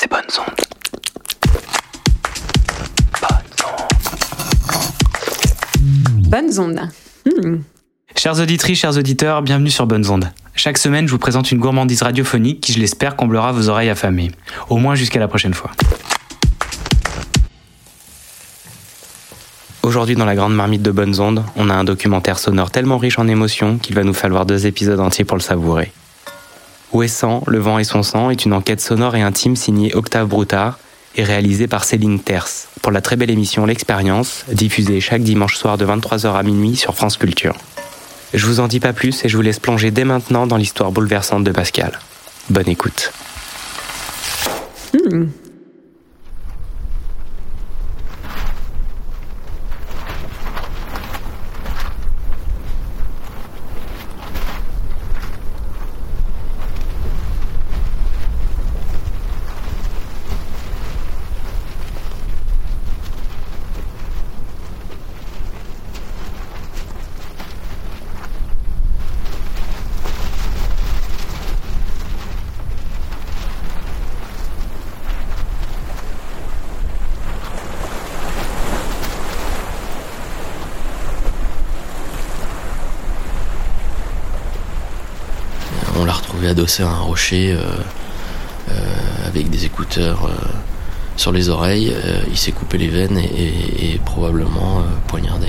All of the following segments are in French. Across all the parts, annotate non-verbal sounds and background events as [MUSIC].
C'est bonne ondes. Bonnes ondes. Hmm. Chers auditrices, chers auditeurs, bienvenue sur Bonnes Ondes. Chaque semaine, je vous présente une gourmandise radiophonique qui, je l'espère, comblera vos oreilles affamées. Au moins jusqu'à la prochaine fois. Aujourd'hui, dans la grande marmite de Bonnes Ondes, on a un documentaire sonore tellement riche en émotions qu'il va nous falloir deux épisodes entiers pour le savourer. Ouessant, Le vent et son sang est une enquête sonore et intime signée Octave Broutard et réalisée par Céline Terce pour la très belle émission L'Expérience, diffusée chaque dimanche soir de 23h à minuit sur France Culture. Je vous en dis pas plus et je vous laisse plonger dès maintenant dans l'histoire bouleversante de Pascal. Bonne écoute. Hmm. Adossé à un rocher euh, euh, avec des écouteurs euh, sur les oreilles. Il s'est coupé les veines et, probablement poignardé.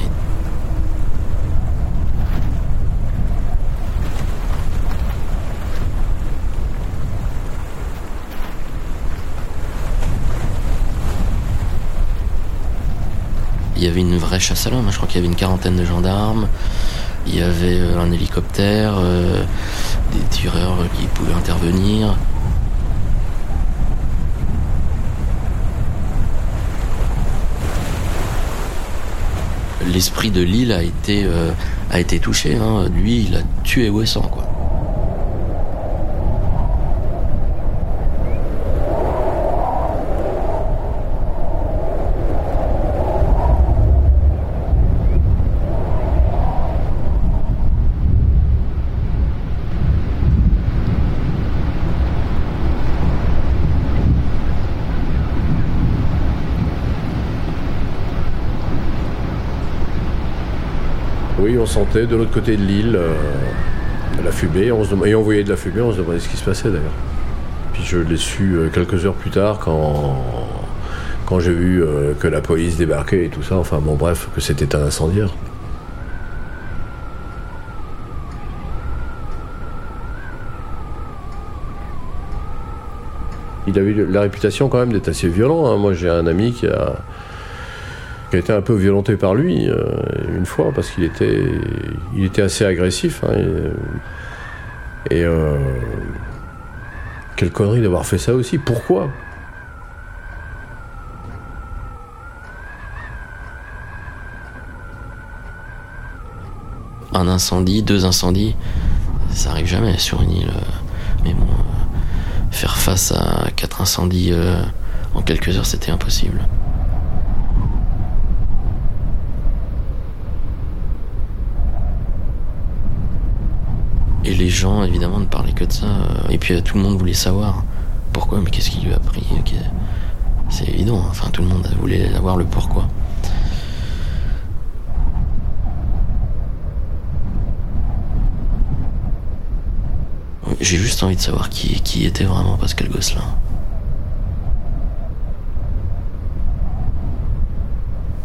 Il y avait une vraie chasse à l'homme, hein. je crois qu'il y avait une quarantaine de gendarmes, il y avait un hélicoptère, des tireurs qui pouvaient intervenir. L'esprit de l'île a été, euh, a été touché. hein. Lui, il a tué Ouessant, quoi. On sentait de l'autre côté de l'île euh, la fumée. Et on voyait de la fumée, on se demandait ce qui se passait d'ailleurs. Puis je l'ai su euh, quelques heures plus tard quand, j'ai vu euh, que la police débarquait et tout ça. Enfin bon, bref, que c'était un incendiaire. Il avait la réputation quand même d'être assez violent. hein. Moi, j'ai un ami qui a, qui a été un peu violenté par lui euh, une fois parce qu'il était, il était assez agressif. hein, et et, euh, quelle connerie d'avoir fait ça aussi. Pourquoi? Un incendie, deux incendies, ça arrive jamais sur une île. euh. Mais bon, euh, faire face à quatre incendies euh, en quelques heures, c'était impossible. Et les gens, évidemment, ne parlaient que de ça. Et puis euh, tout le monde voulait savoir pourquoi, mais qu'est-ce qui lui a pris euh, C'est évident, hein. enfin tout le monde voulait savoir le pourquoi. J'ai juste envie de savoir qui, qui était vraiment Pascal Gosselin.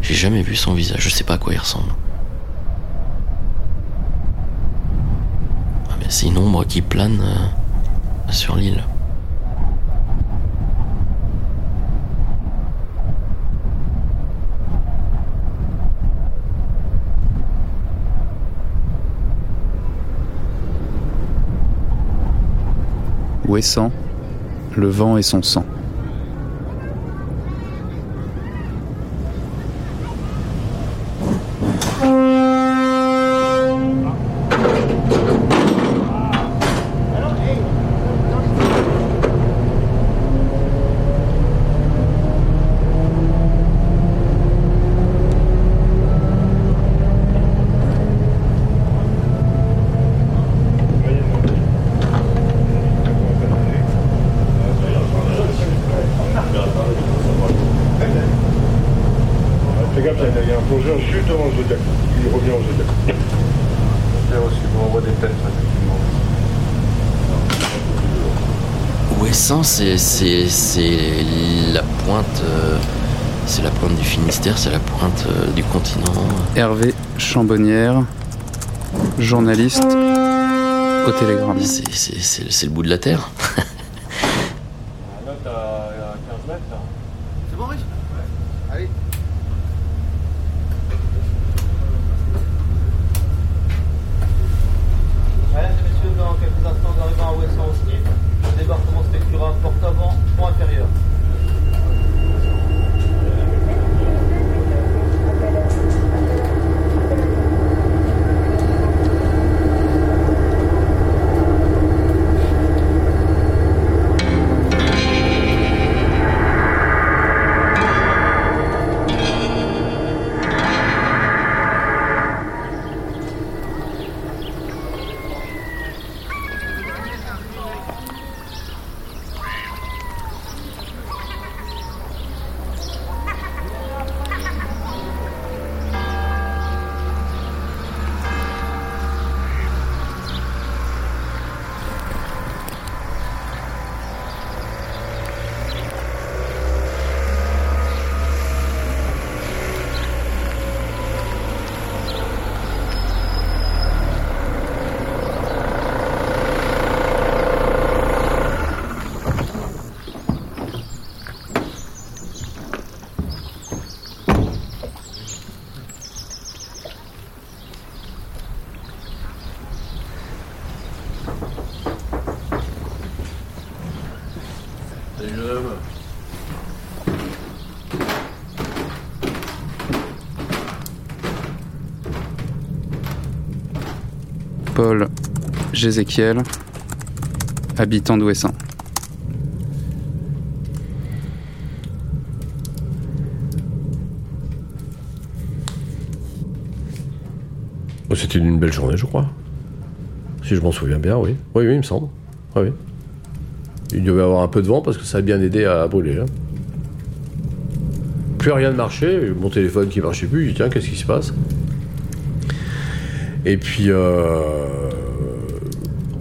J'ai jamais vu son visage, je sais pas à quoi il ressemble. Ah, mais c'est une ombre qui plane euh, sur l'île. Ouessant, le vent et son sang. C'est c'est c'est la pointe, euh, c'est la pointe du Finistère, c'est la pointe euh, du continent. Hervé Chambonnière, journaliste au Télégramme. C'est c'est- c'est- c'est le bout de la terre. Là, t'as 15 mètres, là. C'est bon, Rich Allez. Mesdames et messieurs, dans quelques instants, nous arrivons à Ouessant au ski. Le débarquement s'effectuera porte avant, pont intérieur. Salut jeune homme. Paul Jézéchiel, habitant d'Ouessant. Oh, C'était une belle journée, je crois. Si je m'en souviens bien, oui. Oui, oui, il me semble. Oui. Il devait avoir un peu de vent parce que ça a bien aidé à brûler. hein. Plus rien ne marchait, mon téléphone qui marchait plus, je dis tiens, qu'est-ce qui se passe? Et puis, euh,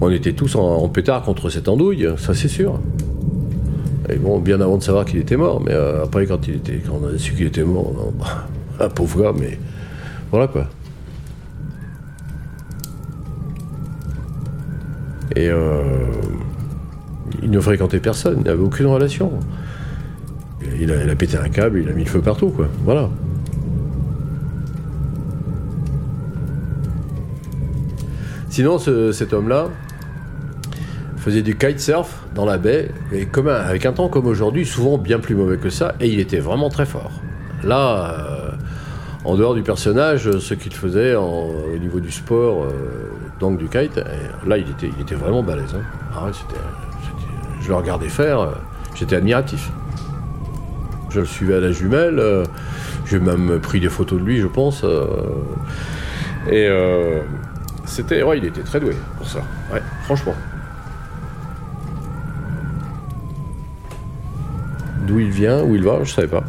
on était tous en, pétard contre cette andouille, ça c'est sûr. Et bon, bien avant de savoir qu'il était mort, mais euh, après, quand, il était, quand on a su qu'il était mort, un [LAUGHS] pauvre gars, mais voilà quoi. Et euh, il ne fréquentait personne, il n'avait aucune relation. Il a pété un câble, il a mis le feu partout, quoi. Voilà. Sinon, ce- cet homme-là faisait du kitesurf dans la baie, avec un temps comme aujourd'hui, souvent bien plus mauvais que ça, et il était vraiment très fort. Là, euh, en dehors du personnage, ce qu'il faisait au niveau du sport, euh, donc du kite, là, il était, vraiment balèze. hein. Ah je le regardais faire, euh, j'étais admiratif. Je le suivais à la jumelle, j'ai même pris des photos de lui, je pense. et c'était, ouais, il était très doué pour ça. Ouais, franchement. D'où il vient, où il va, je savais pas.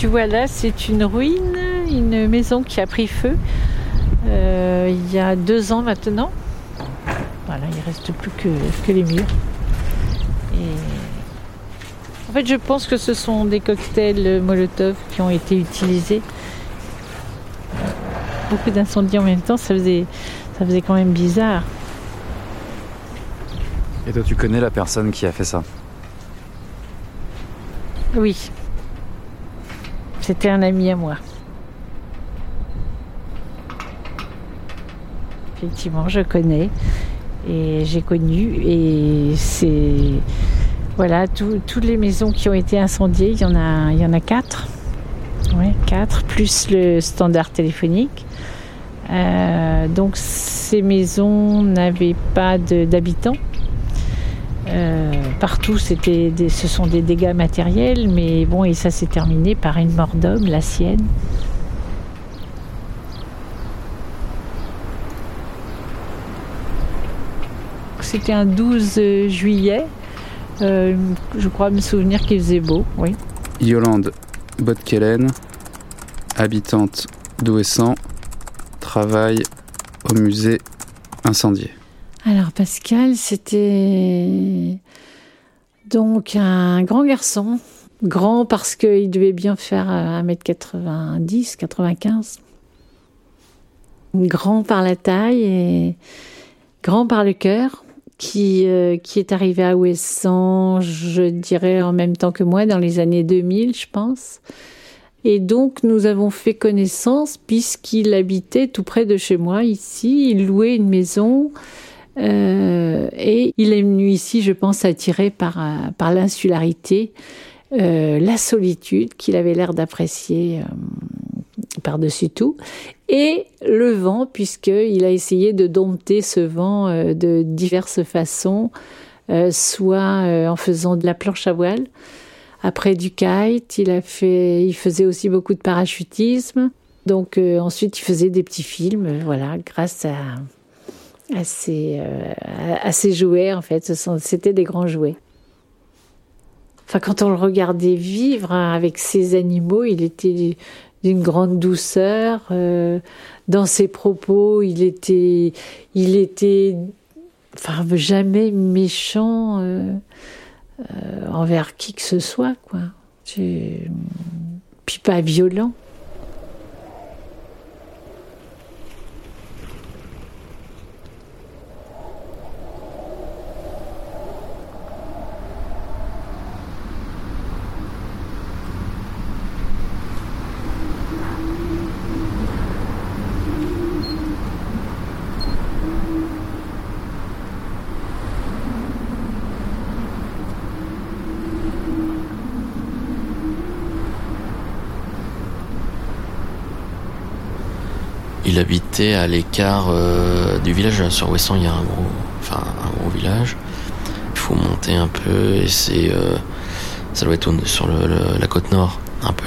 Tu vois là, c'est une ruine, une maison qui a pris feu euh, il y a deux ans maintenant. Voilà, il reste plus que, que les murs. Et en fait, je pense que ce sont des cocktails Molotov qui ont été utilisés. beaucoup d'incendies en même temps, ça faisait, ça faisait quand même bizarre. Et toi, tu connais la personne qui a fait ça? Oui. C'était un ami à moi. Effectivement, je connais et j'ai connu et c'est voilà tout- toutes les maisons qui ont été incendiées, il y en a il y en a quatre, ouais quatre plus le standard téléphonique. Euh, donc ces maisons n'avaient pas d'habitants. Euh, partout, c'était des- ce sont des dégâts matériels, mais bon, et ça s'est terminé par une mort d'homme, la sienne. C'était un 12 juillet. Euh, je crois me souvenir qu'il faisait beau, oui. Yolande Botkelen, habitante d'Ouessant, travaille au musée incendié. Alors Pascal, c'était donc un grand garçon. Grand parce qu'il devait bien faire euh, 1m90, 95. Grand par la taille et grand par le cœur, qui, euh, qui est arrivé à Ouessant, je dirais en même temps que moi, dans les années 2000, je pense. Et donc, nous avons fait connaissance puisqu'il habitait tout près de chez moi, ici. Il louait une maison. Euh, et il est venu ici, je pense, attiré par, euh, par l'insularité, euh, la solitude qu'il avait l'air d'apprécier par-dessus tout, et le vent, puisqu'il a essayé de dompter ce vent de diverses façons, soit en faisant de la planche à voile, après du kite, il, a fait, il faisait aussi beaucoup de parachutisme. Donc ensuite, il faisait des petits films, voilà, grâce à, à euh, jouets, en fait. C'était des grands jouets. Enfin, quand on le regardait vivre hein, avec ses animaux, il était d'une grande douceur. euh, dans ses propos, il était, il était, enfin, jamais méchant euh, envers qui que ce soit, quoi. Puis pas violent. Il habitait à l'écart euh, du village. Sur Ouessant, il y a un gros, village. Il faut monter un peu et c'est, euh, ça doit être sur la côte nord, un peu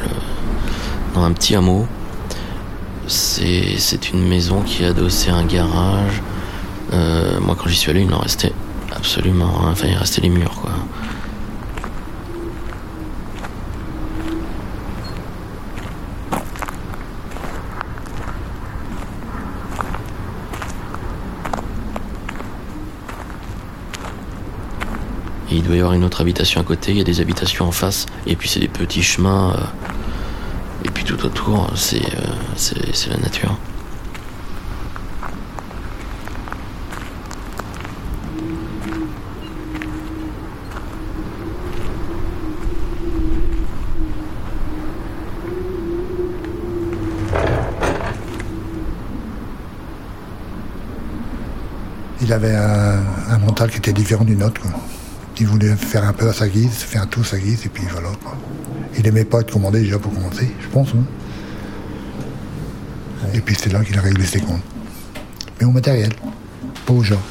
dans un petit hameau. C'est, une maison qui est un garage. Euh, moi, quand j'y suis allé, il en restait absolument, rien. enfin, il restait les murs, quoi. Et il doit y avoir une autre habitation à côté, il y a des habitations en face, et puis c'est des petits chemins, euh, et puis tout autour, c'est euh, la nature. Il avait un, mental qui était différent du nôtre. Il voulait faire un peu à sa guise, faire tout à sa guise, et puis voilà. Il aimait pas être commandé déjà pour commencer, je pense. hein. Et puis c'est là qu'il a réglé ses comptes. Mais au matériel, pas aux gens.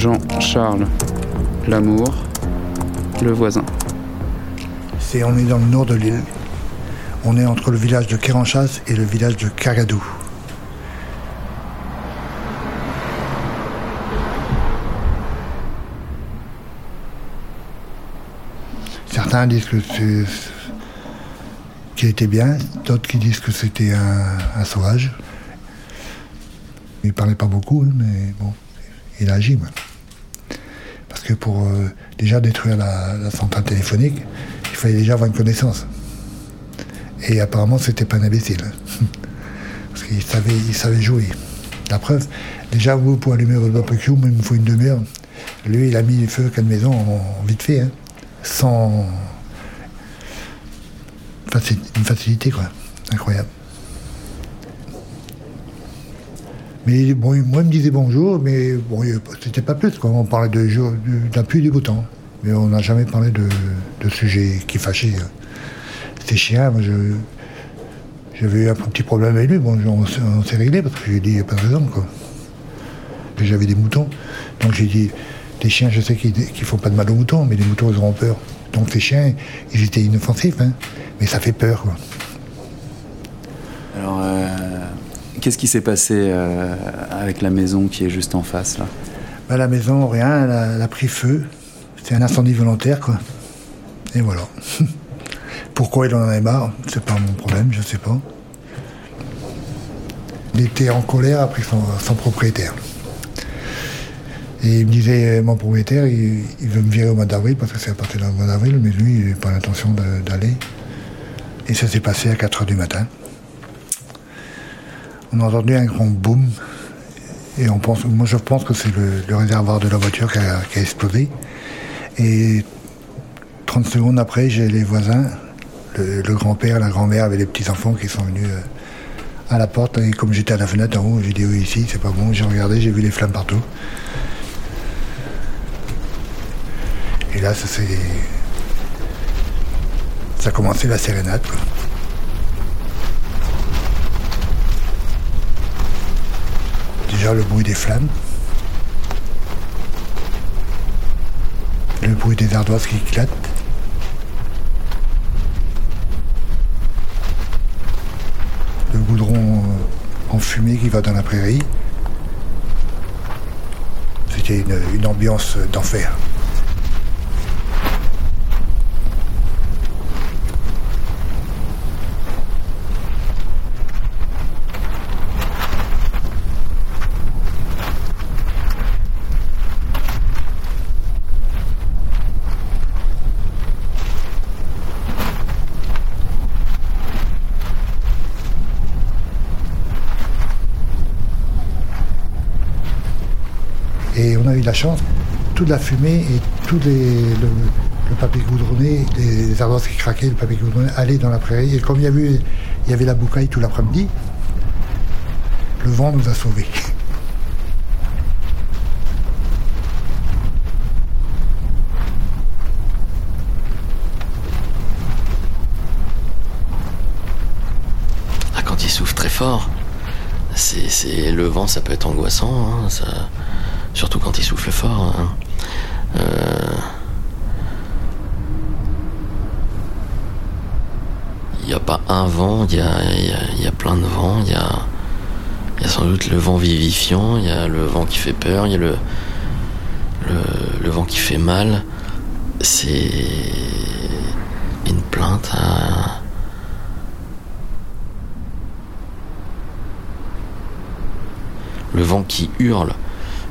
Jean-Charles Lamour, le voisin. C'est, on est dans le nord de l'île. On est entre le village de Kéranchas et le village de Kagadou. Certains disent que c'est qu'il était bien, d'autres qui disent que c'était un, sauvage. Il parlait pas beaucoup, hein, mais bon, il a agi. Pour euh, déjà détruire la, la centrale téléphonique, il fallait déjà avoir une connaissance. Et apparemment, c'était pas un imbécile. [LAUGHS] Parce qu'il savait, il savait jouer. La preuve, déjà, vous, pour allumer votre barbecue, il me faut une demi-heure. Lui, il a mis le feu à quatre maisons en, vite fait, hein, sans. faci- une facilité, quoi. Incroyable. Moi, il me disait bonjour, mais bon, c'était pas plus. On parlait de d'un pluie du temps. Mais on n'a jamais parlé de, de sujets qui fâchaient. hein. C'était chiant, moi, je. J'avais eu un petit problème avec lui, bon, on, s'est- réglé parce que j'ai dit, il n'y a pas de raison, quoi. J'avais des moutons, donc j'ai dit, les chiens, je sais qu'ils ne font pas de mal aux moutons, mais les moutons, ils auront peur. Donc ces chiens, ils étaient inoffensifs, hein, mais ça fait peur. Alors, euh, qu'est-ce qui s'est passé euh, avec la maison qui est juste en face là? Bah, la maison, rien, elle a, pris feu. C'est un incendie volontaire, quoi. Et voilà. [LAUGHS] Pourquoi il en avait marre, c'est pas mon problème, je sais pas. Il était en colère après son, propriétaire. Et il me disait, euh, mon propriétaire, il, il veut me virer au mois d'avril, parce que c'est à partir du mois d'avril, mais lui, il n'a pas l'intention d'aller. Et ça s'est passé à 4 h du matin. On a entendu un grand boom, et on pense, moi je pense que c'est le, réservoir de la voiture qui a, explosé. Et 30 secondes après, j'ai les voisins, le, grand-père, la grand-mère avec les petits-enfants qui sont venus euh, à la porte. Et comme j'étais à la fenêtre en haut, j'ai dit oui, ici, c'est pas bon. J'ai regardé, j'ai vu les flammes partout. Et là, ça. Ça a commencé la sérénade. Déjà le bruit des flammes. Le bruit des ardoises qui éclatent. Le goudron euh, en fumée qui va dans la prairie. C'était une, une ambiance d'enfer. Chance, toute la fumée et tout le, papier goudronné, les, les ardoises qui craquaient, le papier goudronné allaient dans la prairie. Et comme il y, avait, la boucaille tout l'après-midi, le vent nous a sauvés. Ah, quand il souffle très fort, c'est, le vent, ça peut être angoissant, hein, surtout quand il souffle fort. hein. Euh, Il n'y a pas un vent, il y a, y a- y a plein de vents, il y a, y a sans doute le vent vivifiant, il y a le vent qui fait peur, il y a le, le, vent qui fait mal. C'est une plainte le vent qui hurle,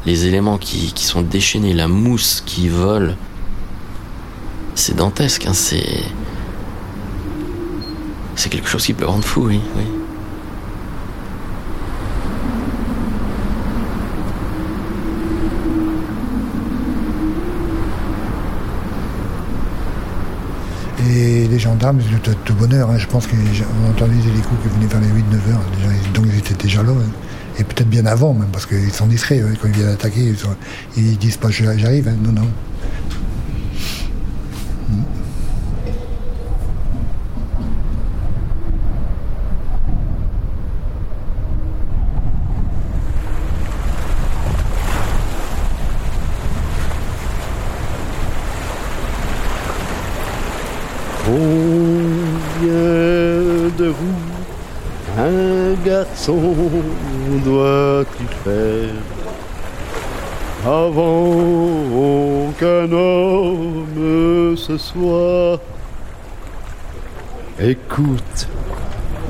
les éléments qui, qui sont déchaînés, la mousse qui vole. C'est dantesque, hein, c'est. C'est quelque chose qui peut rendre fou, oui. oui. Et les gendarmes, ils étaient de bonne heure. hein. Je pense qu'on entendu des hélicos qui venaient vers les 8-9 heures. Donc ils étaient déjà là. hein. Et peut-être bien avant, même, parce qu'ils sont discrets. Quand ils viennent attaquer, ils, sont- ils disent pas j'arrive. hein. Non, non. Combien de roues un garçon doit-il faire avant qu'un homme se soit? Écoute,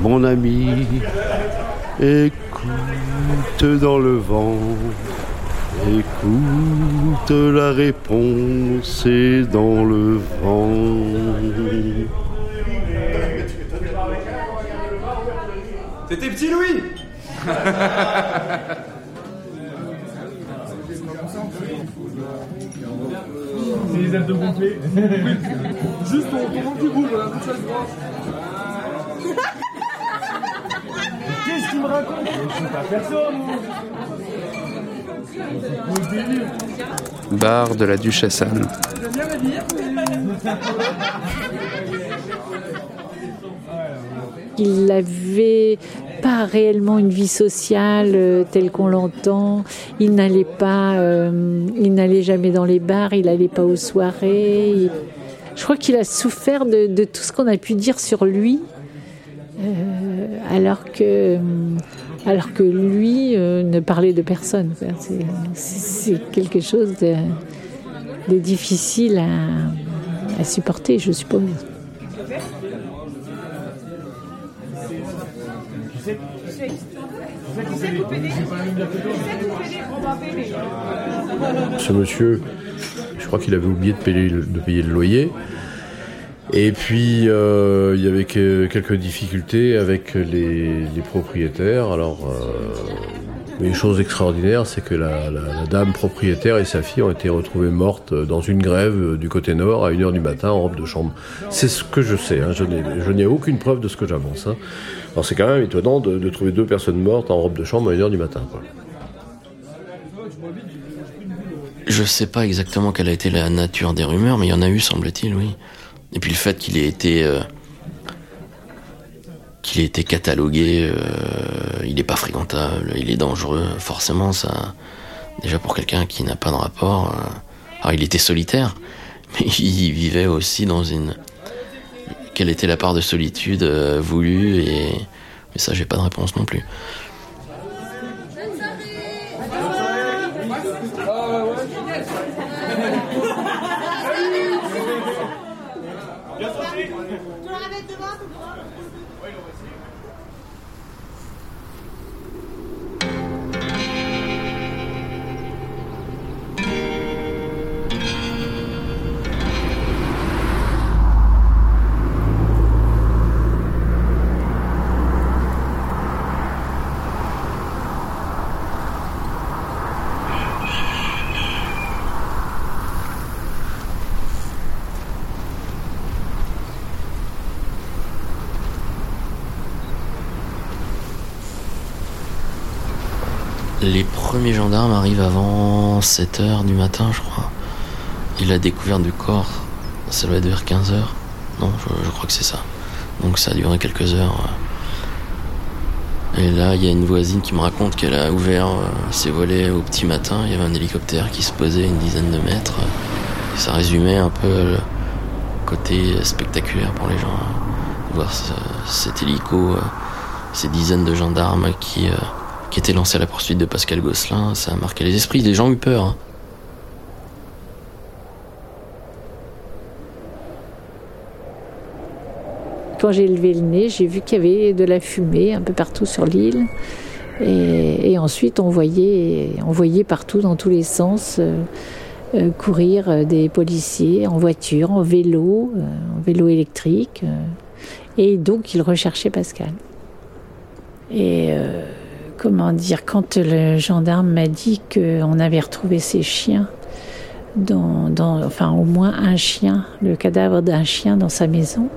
mon ami, écoute dans le vent. Écoute, la réponse est dans le vent. C'était Petit Louis C'est les ailes de gonfler. Juste ton, ventre qui bouge, voilà, toute chose droite. Qu'est-ce qu'il me raconte Je suis pas personne, Bar de la Duchesse Anne. [LAUGHS] J'aime bien la dire, Il n'avait pas réellement une vie sociale euh, telle qu'on l'entend. Il n'allait pas, euh, il n'allait jamais dans les bars, il n'allait pas aux soirées. Je crois qu'il a souffert de, tout ce qu'on a pu dire sur lui, euh, alors que, alors que lui ne parlait de personne. C'est- quelque chose de, difficile à supporter, je suppose. Ce monsieur, je crois qu'il avait oublié de payer, le- loyer. Et puis, euh, il y avait que- quelques difficultés avec les, les propriétaires. Alors, euh, une chose extraordinaire, c'est que la, dame propriétaire et sa fille ont été retrouvées mortes dans une grève du côté nord à 1h du matin en robe de chambre. C'est ce que je sais, hein, je n'ai aucune preuve de ce que j'avance. hein. Alors c'est quand même étonnant de, de trouver deux personnes mortes en robe de chambre à 1h du matin. quoi. Je sais pas exactement quelle a été la nature des rumeurs, mais il y en a eu, semble-t-il, oui. Et puis le fait qu'il ait été. euh, qu'il ait été catalogué, euh, il est pas fréquentable, il est dangereux, forcément, ça. Déjà pour quelqu'un qui n'a pas de rapport. euh, alors il était solitaire, [LAUGHS] mais il vivait aussi dans une. Quelle était la part de solitude euh, voulue, et. Mais ça, j'ai pas de réponse non plus. Les premiers gendarmes arrivent avant 7h du matin, je crois. Et la découverte du corps, ça doit être vers 15h. Non, je, crois que c'est ça. Donc ça a duré quelques heures. Et là, il y a une voisine qui me raconte qu'elle a ouvert euh, ses volets au petit matin. Il y avait un hélicoptère qui se posait une dizaine de mètres. Ça résumait un peu le côté spectaculaire pour les gens. hein. Voir ce- cet hélico, euh, ces dizaines de gendarmes qui, euh, qui étaient lancés à la poursuite de Pascal Gosselin, ça a marqué les esprits. Les gens ont eu peur. hein. Quand j'ai levé le nez, j'ai vu qu'il y avait de la fumée un peu partout sur l'île. Et, ensuite, on voyait, on voyait partout, dans tous les sens, euh, euh, courir euh, des policiers en voiture, en vélo, en vélo électrique. et donc, ils recherchaient Pascal. Et comment dire, quand le gendarme m'a dit qu'on avait retrouvé ses chiens, dans, enfin au moins un chien, le cadavre d'un chien dans sa maison,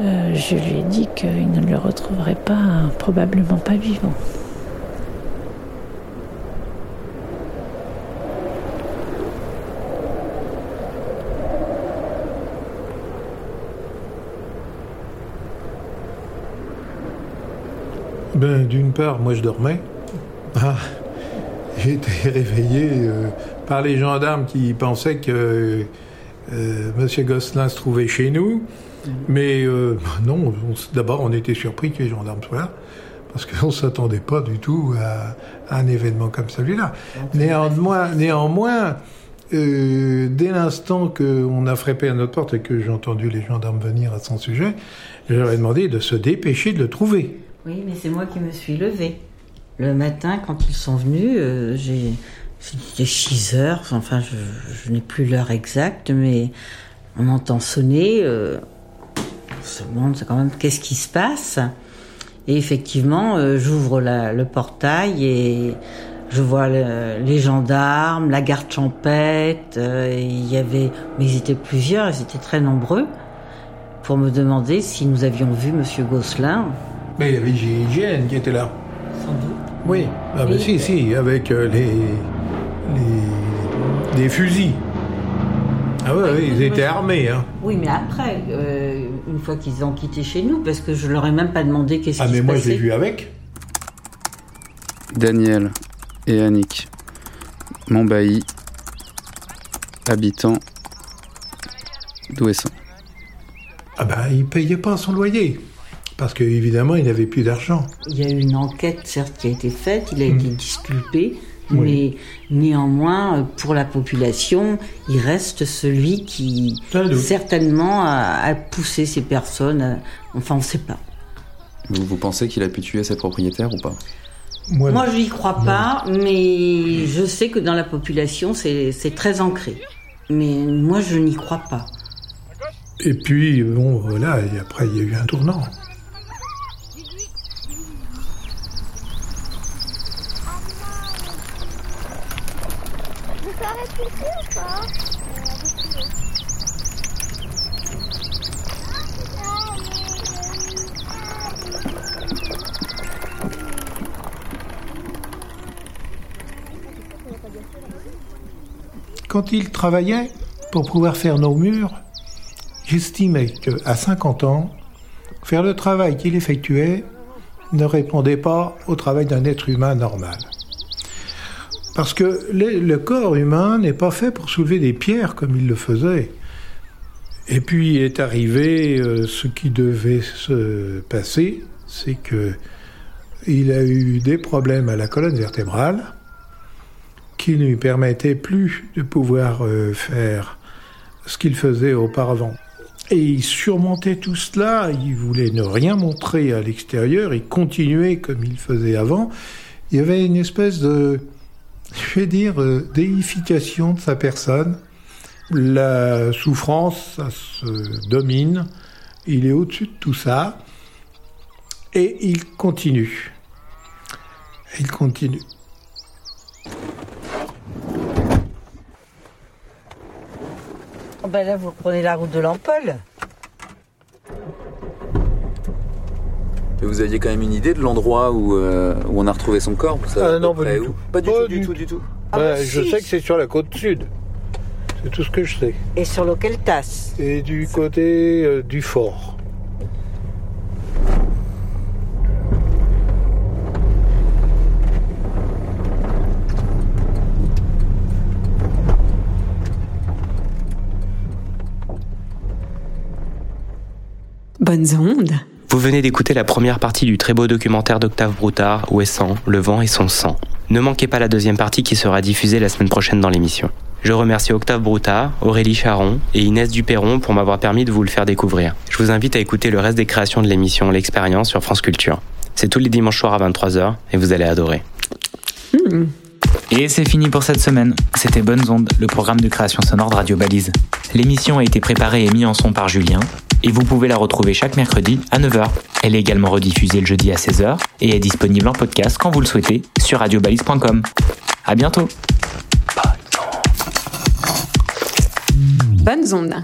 euh, je lui ai dit qu'il ne le retrouverait pas, probablement pas vivant. Ben, d'une part, moi je dormais. Ah, j'ai été [LAUGHS] réveillé euh, par les gendarmes qui pensaient que euh, Monsieur Gosselin se trouvait chez nous. Mais euh, non, d'abord on était surpris que les gendarmes soient là. Parce qu'on ne [LAUGHS] s'attendait pas du tout à, à un événement comme celui-là. Néanmoins, néanmoins euh, dès l'instant qu'on a frappé à notre porte et que j'ai entendu les gendarmes venir à son sujet, je leur ai demandé de se dépêcher de le trouver. Oui, mais c'est moi qui me suis levée. Le matin, quand ils sont venus, euh, j'ai. C'était 6 heures, enfin, je, n'ai plus l'heure exacte, mais on entend sonner. Euh, on se demande quand même qu'est-ce qui se passe? Et effectivement, euh, j'ouvre le portail et je vois le- les gendarmes, la garde champêtre. euh, il y avait, mais ils étaient plusieurs, ils étaient très nombreux, pour me demander si nous avions vu Monsieur Gosselin. Mais il y avait GIGN qui était là. Sans doute. Oui, ah ben si, si, avec euh, les, les, des fusils. Ah ouais, oui, ils étaient armés. Hein. Oui, mais après, euh, une fois qu'ils ont quitté chez nous, parce que je leur ai même pas demandé qu'est-ce Ah qui mais se moi l'ai vu avec. Daniel et Annick Montbailly, habitants d'Ouessant. Ah ben, il payait pas son loyer. Parce qu'évidemment, il n'avait plus d'argent. Il y a eu une enquête, certes, qui a été faite, il a Mhm. été disculpé, Oui. mais néanmoins, euh, pour la population, il reste celui qui certainement a, a poussé ces personnes. à- enfin, on ne sait pas. Vous, vous pensez qu'il a pu tuer ses propriétaires ou pas? Moi, Moi, je n'y crois pas, mais je sais que dans la population, c'est c'est très ancré. Mais moi, je n'y crois pas. Et puis, bon, voilà, et après, il y a eu un tournant. Vous savez pousser ou pas Quand il travaillait pour pouvoir faire nos murs, j'estimais qu'à 50 ans, faire le travail qu'il effectuait ne répondait pas au travail d'un être humain normal. Parce que le, corps humain n'est pas fait pour soulever des pierres comme il le faisait. Et puis est arrivé euh, ce qui devait se passer, c'est que il a eu des problèmes à la colonne vertébrale qui ne lui permettaient plus de pouvoir euh, faire ce qu'il faisait auparavant. Et il surmontait tout cela, il voulait ne rien montrer à l'extérieur, il continuait comme il faisait avant. Il y avait une espèce de, je vais dire, euh, déification de sa personne. La souffrance, ça se domine, il est au-dessus de tout ça, et il continue. Il continue. Oh ben là, vous prenez la route de l'Ampole. Mais vous aviez quand même une idée de l'endroit où, euh, où on a retrouvé son corps vous savez Ah non, pas du où tout. Pas du Pas tout, du du tout, du tout. Ah Ouais, bah je si. sais que c'est sur la côte sud. C'est tout ce que je sais. Et sur lequel tasse Et du côté euh, du fort. Bonnes ondes. Vous venez d'écouter la première partie du très beau documentaire d'Octave Broutard, Ouessant, Le vent et son sang. Ne manquez pas la deuxième partie qui sera diffusée la semaine prochaine dans l'émission. Je remercie Octave Broutard, Aurélie Charon et Inès Duperron pour m'avoir permis de vous le faire découvrir. Je vous invite à écouter le reste des créations de l'émission L'expérience sur France Culture. C'est tous les dimanches soirs à 23h et vous allez adorer. Et c'est fini pour cette semaine. C'était Bonnes Ondes, le programme de création sonore de Radio Balise. L'émission a été préparée et mise en son par Julien, et vous pouvez la retrouver chaque mercredi à 9h. Elle est également rediffusée le jeudi à 16h et est disponible en podcast quand vous le souhaitez sur radiobalise.com. À bientôt. Bonnes ondes.